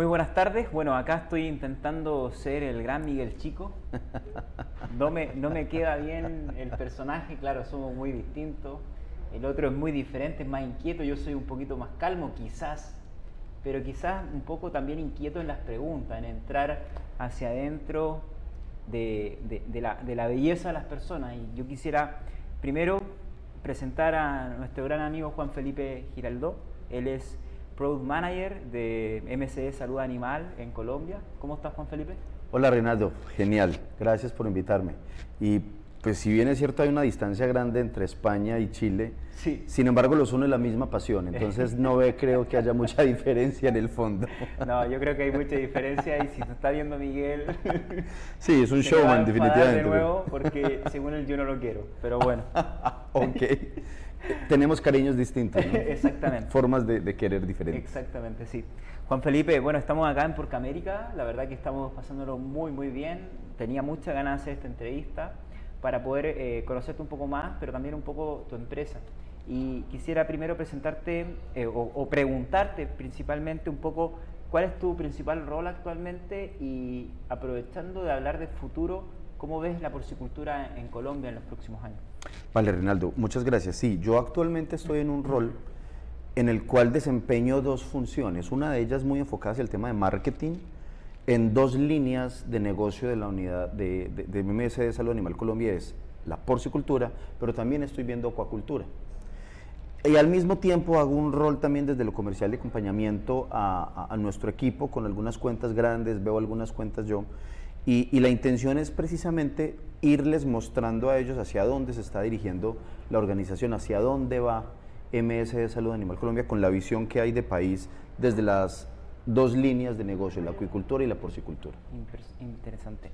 Muy buenas tardes. Bueno, acá estoy intentando ser el gran Miguel Chico. No me, no me queda bien el personaje, claro, somos muy distintos. El otro es muy diferente, es más inquieto. Yo soy un poquito más calmo, quizás, pero quizás un poco también inquieto en las preguntas, en entrar hacia adentro de, la, de la belleza de las personas. Y yo quisiera primero presentar a nuestro gran amigo Juan Felipe Giraldó. Él es Product Manager de MCE Salud Animal en Colombia. ¿Cómo estás, Juan Felipe? Hola, Reinaldo. Genial. Gracias por invitarme. Y pues si bien es cierto hay una distancia grande entre España y Chile, sí. sin embargo los une la misma pasión, entonces no ve, creo que haya mucha diferencia en el fondo. No, yo creo que hay mucha diferencia y si se está viendo Miguel... Sí, es un showman definitivamente. de nuevo porque según él yo no lo quiero, pero bueno. ok. Tenemos cariños distintos. ¿no? Exactamente. Formas de, de, querer diferentes. Exactamente, sí. Juan Felipe, bueno, estamos acá en Porca América, la verdad que estamos pasándolo muy, muy bien. Tenía mucha ganas de hacer esta entrevista para poder eh, conocerte un poco más, pero también un poco tu empresa. Y quisiera primero presentarte eh, o, preguntarte principalmente un poco cuál es tu principal rol actualmente y aprovechando de hablar de futuro, ¿cómo ves la porcicultura en Colombia en los próximos años? Vale, Rinaldo, muchas gracias. Sí, yo actualmente estoy en un rol en el cual desempeño dos funciones. Una de ellas muy enfocada hacia el tema de marketing, en dos líneas de negocio de la unidad de, de, MMS de Salud Animal Colombia es la porcicultura, pero también estoy viendo acuacultura. Y al mismo tiempo hago un rol también desde lo comercial de acompañamiento a, a, nuestro equipo con algunas cuentas grandes, veo algunas cuentas yo, y, y, la intención es precisamente irles mostrando a ellos hacia dónde se está dirigiendo la organización, hacia dónde va MS de Salud Animal Colombia con la visión que hay de país desde las dos líneas de negocio, la acuicultura y la porcicultura. Interesante.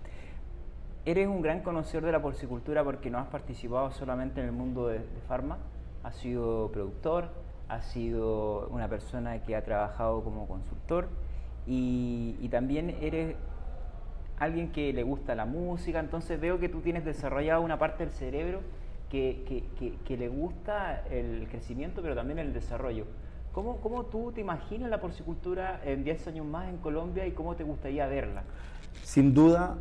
Eres un gran conocedor de la porcicultura porque no has participado solamente en el mundo de, de farma, has sido productor, has sido una persona que ha trabajado como consultor y, y también eres alguien que le gusta la música, entonces veo que tú tienes desarrollado una parte del cerebro que, le gusta el crecimiento, pero también el desarrollo. ¿Cómo, ¿Cómo, tú te imaginas la porcicultura en 10 años más en Colombia y cómo te gustaría verla? Sin duda,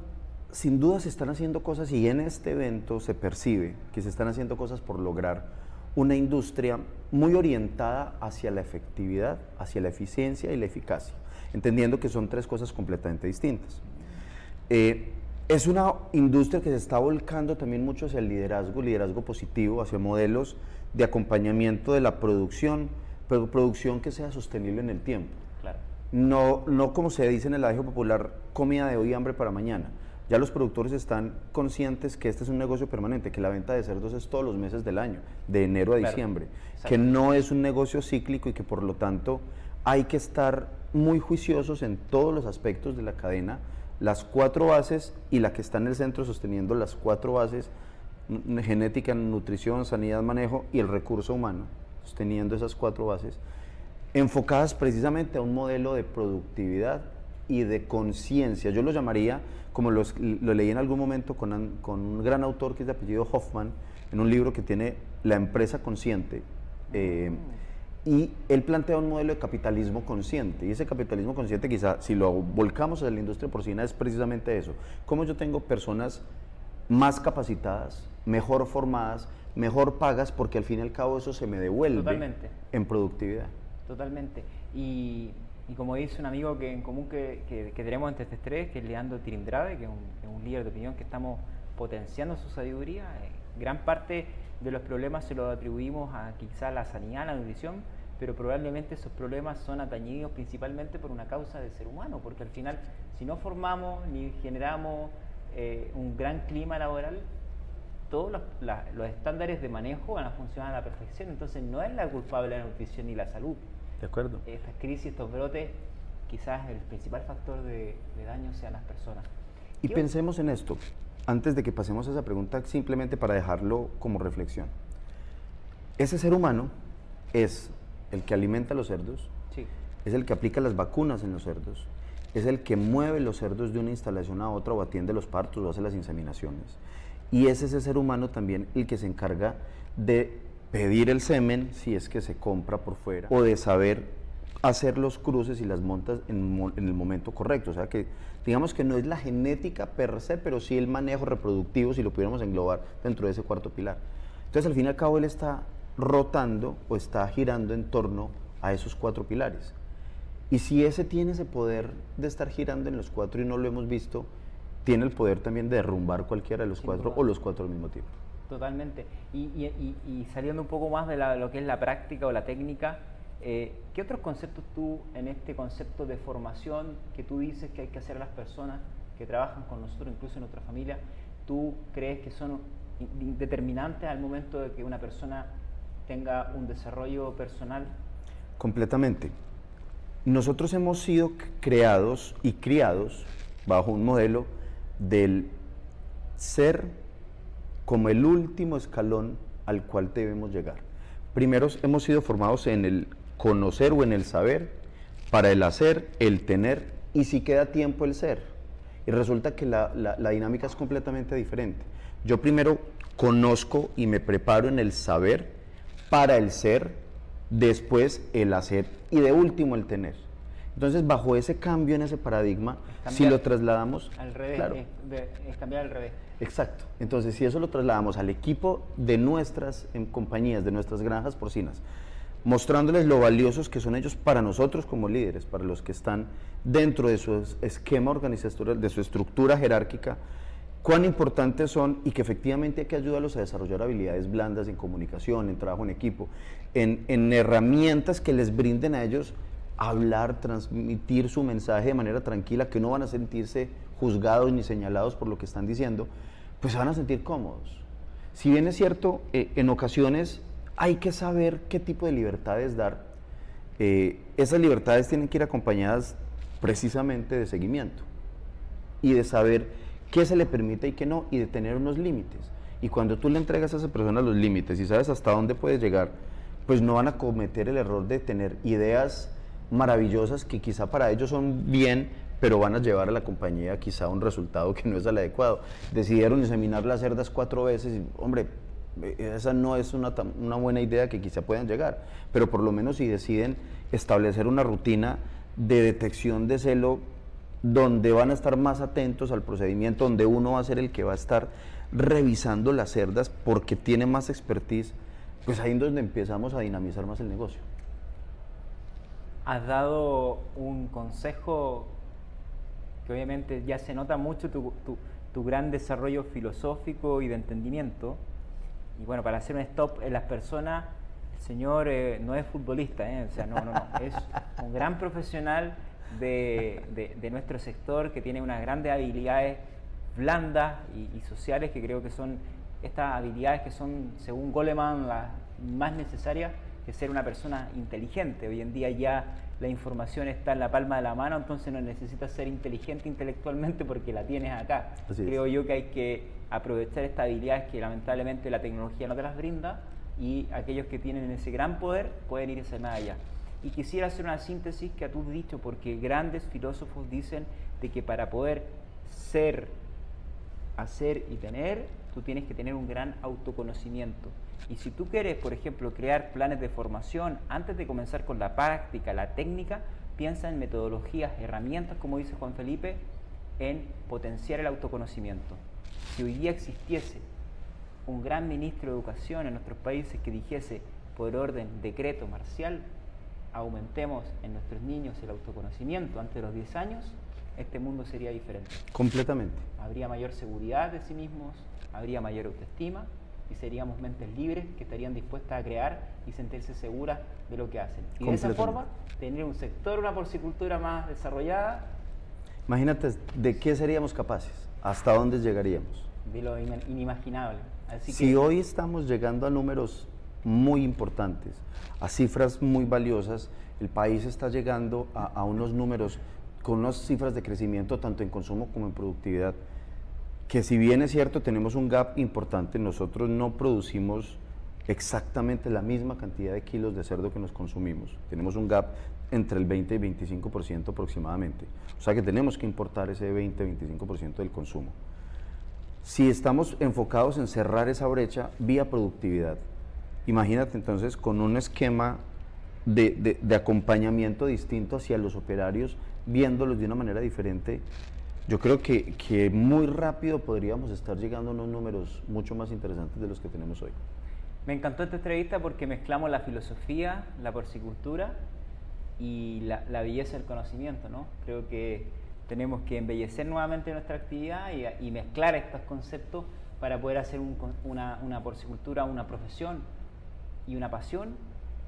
sin duda se están haciendo cosas y en este evento se percibe que se están haciendo cosas por lograr una industria muy orientada hacia la efectividad, hacia la eficiencia y la eficacia, entendiendo que son tres cosas completamente distintas. Eh, es una industria que se está volcando también mucho hacia el liderazgo, liderazgo positivo, hacia modelos de acompañamiento de la producción, pero producción que sea sostenible en el tiempo. Claro. No, no como se dice en el adagio popular, comida de hoy, hambre para mañana. Ya los productores están conscientes que este es un negocio permanente, que la venta de cerdos es todos los meses del año, de enero a claro. diciembre, Exacto. que no es un negocio cíclico y que por lo tanto hay que estar muy juiciosos en todos los aspectos de la cadena, las cuatro bases y la que está en el centro sosteniendo las cuatro bases, genética, nutrición, sanidad, manejo y el recurso humano teniendo esas cuatro bases, enfocadas precisamente a un modelo de productividad y de conciencia. Yo lo llamaría, como lo leí en algún momento con, con, un gran autor que es de apellido Hoffman, en un libro que tiene La empresa consciente. Eh, y él plantea un modelo de capitalismo consciente. Y ese capitalismo consciente, quizá, si lo volcamos a la industria porcina, es precisamente eso. Cómo yo tengo personas más capacitadas, mejor formadas, mejor pagas, porque al fin y al cabo eso se me devuelve Totalmente. en productividad. Totalmente. Y, y, como dice un amigo que en común que, que, que tenemos entre este tres, que es Leandro Tirindrave, que es un, líder de opinión que estamos potenciando su sabiduría, eh, gran parte de los problemas se los atribuimos a quizá la sanidad, la nutrición, pero probablemente esos problemas son atañidos principalmente por una causa del ser humano, porque al final si no formamos ni generamos eh, un gran clima laboral, todos los, la, los, estándares de manejo van a funcionar a la perfección. Entonces no es la culpable la nutrición ni la salud. De acuerdo. Estas crisis, estos brotes, quizás el principal factor de, de daño sean las personas. Y pensemos en esto, antes de que pasemos a esa pregunta, simplemente para dejarlo como reflexión. Ese ser humano es el que alimenta a los cerdos, sí. es el que aplica las vacunas en los cerdos, es el que mueve los cerdos de una instalación a otra o atiende los partos o hace las inseminaciones y es ese ser humano también el que se encarga de pedir el semen si es que se compra por fuera o de saber hacer los cruces y las montas en, el momento correcto. O sea que digamos que no es la genética per se, pero sí el manejo reproductivo, si lo pudiéramos englobar dentro de ese cuarto pilar. Entonces al fin y al cabo él está rotando o está girando en torno a esos cuatro pilares. Y si ese tiene ese poder de estar girando en los cuatro y no lo hemos visto, tiene el poder también de derrumbar cualquiera de los cuatro o los cuatro al mismo tiempo. Totalmente. Y, saliendo un poco más de lo que es la práctica o la técnica, eh, ¿qué otros conceptos tú en este concepto de formación que tú dices que hay que hacer a las personas que trabajan con nosotros, incluso en nuestra familia, tú crees que son determinantes al momento de que una persona tenga un desarrollo personal? Completamente. Nosotros hemos sido creados y criados bajo un modelo del ser como el último escalón al cual debemos llegar. Primero hemos sido formados en el conocer o en el saber, para el hacer, el tener y si queda tiempo el ser. Y resulta que la, dinámica es completamente diferente. Yo primero conozco y me preparo en el saber para el ser, después el hacer y de último el tener. Entonces, bajo ese cambio en ese paradigma, si lo trasladamos... Al revés, es, cambiar al revés. Exacto. Entonces, si eso lo trasladamos al equipo de nuestras en compañías, de nuestras granjas porcinas, mostrándoles lo valiosos que son ellos para nosotros como líderes, para los que están dentro de su esquema organizacional, de su estructura jerárquica, cuán importantes son y que efectivamente hay que ayudarlos a desarrollar habilidades blandas en comunicación, en trabajo en equipo, en, en herramientas que les brinden a ellos hablar, transmitir su mensaje de manera tranquila, que no van a sentirse juzgados ni señalados por lo que están diciendo, pues se van a sentir cómodos. Si bien es cierto, eh, en ocasiones hay que saber qué tipo de libertades dar. Eh, esas libertades tienen que ir acompañadas precisamente de seguimiento y de saber qué se le permite y qué no, y de tener unos límites. Y cuando tú le entregas a esa persona los límites y sabes hasta dónde puedes llegar, pues no van a cometer el error de tener ideas maravillosas que quizá para ellos son bien, pero van a llevar a la compañía quizá un resultado que no es el adecuado. Decidieron inseminar las cerdas cuatro veces hombre, esa no es una, una buena idea que quizá puedan llegar, pero por lo menos si deciden establecer una rutina de detección de celo donde van a estar más atentos al procedimiento, donde uno va a ser el que va a estar revisando las cerdas porque tiene más expertise, pues ahí es donde empezamos a dinamizar más el negocio has dado un consejo que obviamente ya se nota mucho tu, gran desarrollo filosófico y de entendimiento. Y bueno, para hacer un stop en las personas, el señor eh, no es futbolista, ¿eh? o sea, no, no, es un gran profesional de, nuestro sector que tiene unas grandes habilidades blandas y, y, sociales que creo que son estas habilidades que son, según Goleman, las más necesarias que ser una persona inteligente. Hoy en día ya la información está en la palma de la mano, entonces no necesitas ser inteligente intelectualmente porque la tienes acá. Creo yo que hay que aprovechar estas habilidades que lamentablemente la tecnología no te las brinda y aquellos que tienen ese gran poder pueden irse más allá. Y quisiera hacer una síntesis que tú has dicho, porque grandes filósofos dicen de que para poder ser, hacer y tener, tú tienes que tener un gran autoconocimiento. Y si tú quieres, por ejemplo, crear planes de formación, antes de comenzar con la práctica, la técnica, piensa en metodologías, herramientas, como dice Juan Felipe, en potenciar el autoconocimiento. Si hoy día existiese un gran ministro de educación en nuestros países que dijese por orden decreto marcial, aumentemos en nuestros niños el autoconocimiento antes de los 10 años, este mundo sería diferente. Completamente. Habría mayor seguridad de sí mismos, habría mayor autoestima y seríamos mentes libres que estarían dispuestas a crear y sentirse seguras de lo que hacen. Y de esa forma, tener un sector, una porcicultura más desarrollada. Imagínate, ¿de qué seríamos capaces? ¿Hasta dónde llegaríamos? De lo inimaginable. si hoy estamos llegando a números muy importantes, a cifras muy valiosas, el país está llegando a, a unos números con unas cifras de crecimiento tanto en consumo como en productividad que si bien es cierto tenemos un gap importante, nosotros no producimos exactamente la misma cantidad de kilos de cerdo que nos consumimos. Tenemos un gap entre el 20 y 25% aproximadamente. O sea que tenemos que importar ese 20-25% del consumo. Si estamos enfocados en cerrar esa brecha vía productividad, imagínate entonces con un esquema de, de, acompañamiento distinto hacia los operarios, viéndolos de una manera diferente, yo creo que, que, muy rápido podríamos estar llegando a unos números mucho más interesantes de los que tenemos hoy. Me encantó esta entrevista porque mezclamos la filosofía, la porcicultura y la, la belleza del conocimiento, ¿no? Creo que tenemos que embellecer nuevamente nuestra actividad y, y mezclar estos conceptos para poder hacer un, una, una porcicultura, una profesión y una pasión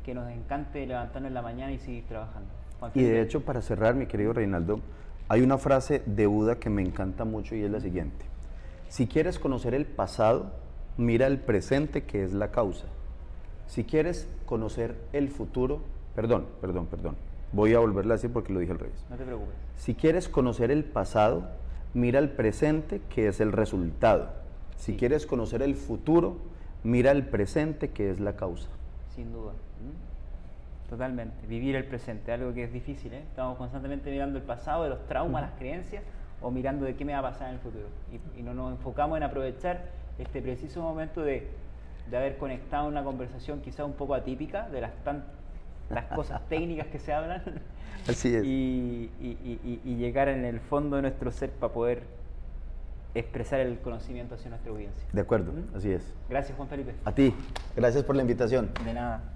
que nos encante levantarnos en la mañana y seguir trabajando. y de hecho, para cerrar, mi querido Reinaldo, hay una frase de Buda que me encanta mucho y es la siguiente. Si quieres conocer el pasado, mira el presente que es la causa. Si quieres conocer el futuro, perdón, perdón, perdón. Voy a volverla a decir porque lo dije al revés. No te preocupes. Si quieres conocer el pasado, mira el presente que es el resultado. Si quieres conocer el futuro, mira el presente que es la causa. Sin duda. Totalmente. Vivir el presente, algo que es difícil. ¿eh? Estamos constantemente mirando el pasado, de los traumas, las creencias, o mirando de qué me va a pasar en el futuro. Y, no nos enfocamos en aprovechar este preciso momento de, de haber conectado una conversación quizá un poco atípica, de las, tan, las cosas técnicas que se hablan. Así es. Y, y, y, llegar en el fondo de nuestro ser para poder expresar el conocimiento hacia nuestra audiencia. De acuerdo, así es. Gracias, Juan Felipe. A ti, gracias por la invitación. De nada.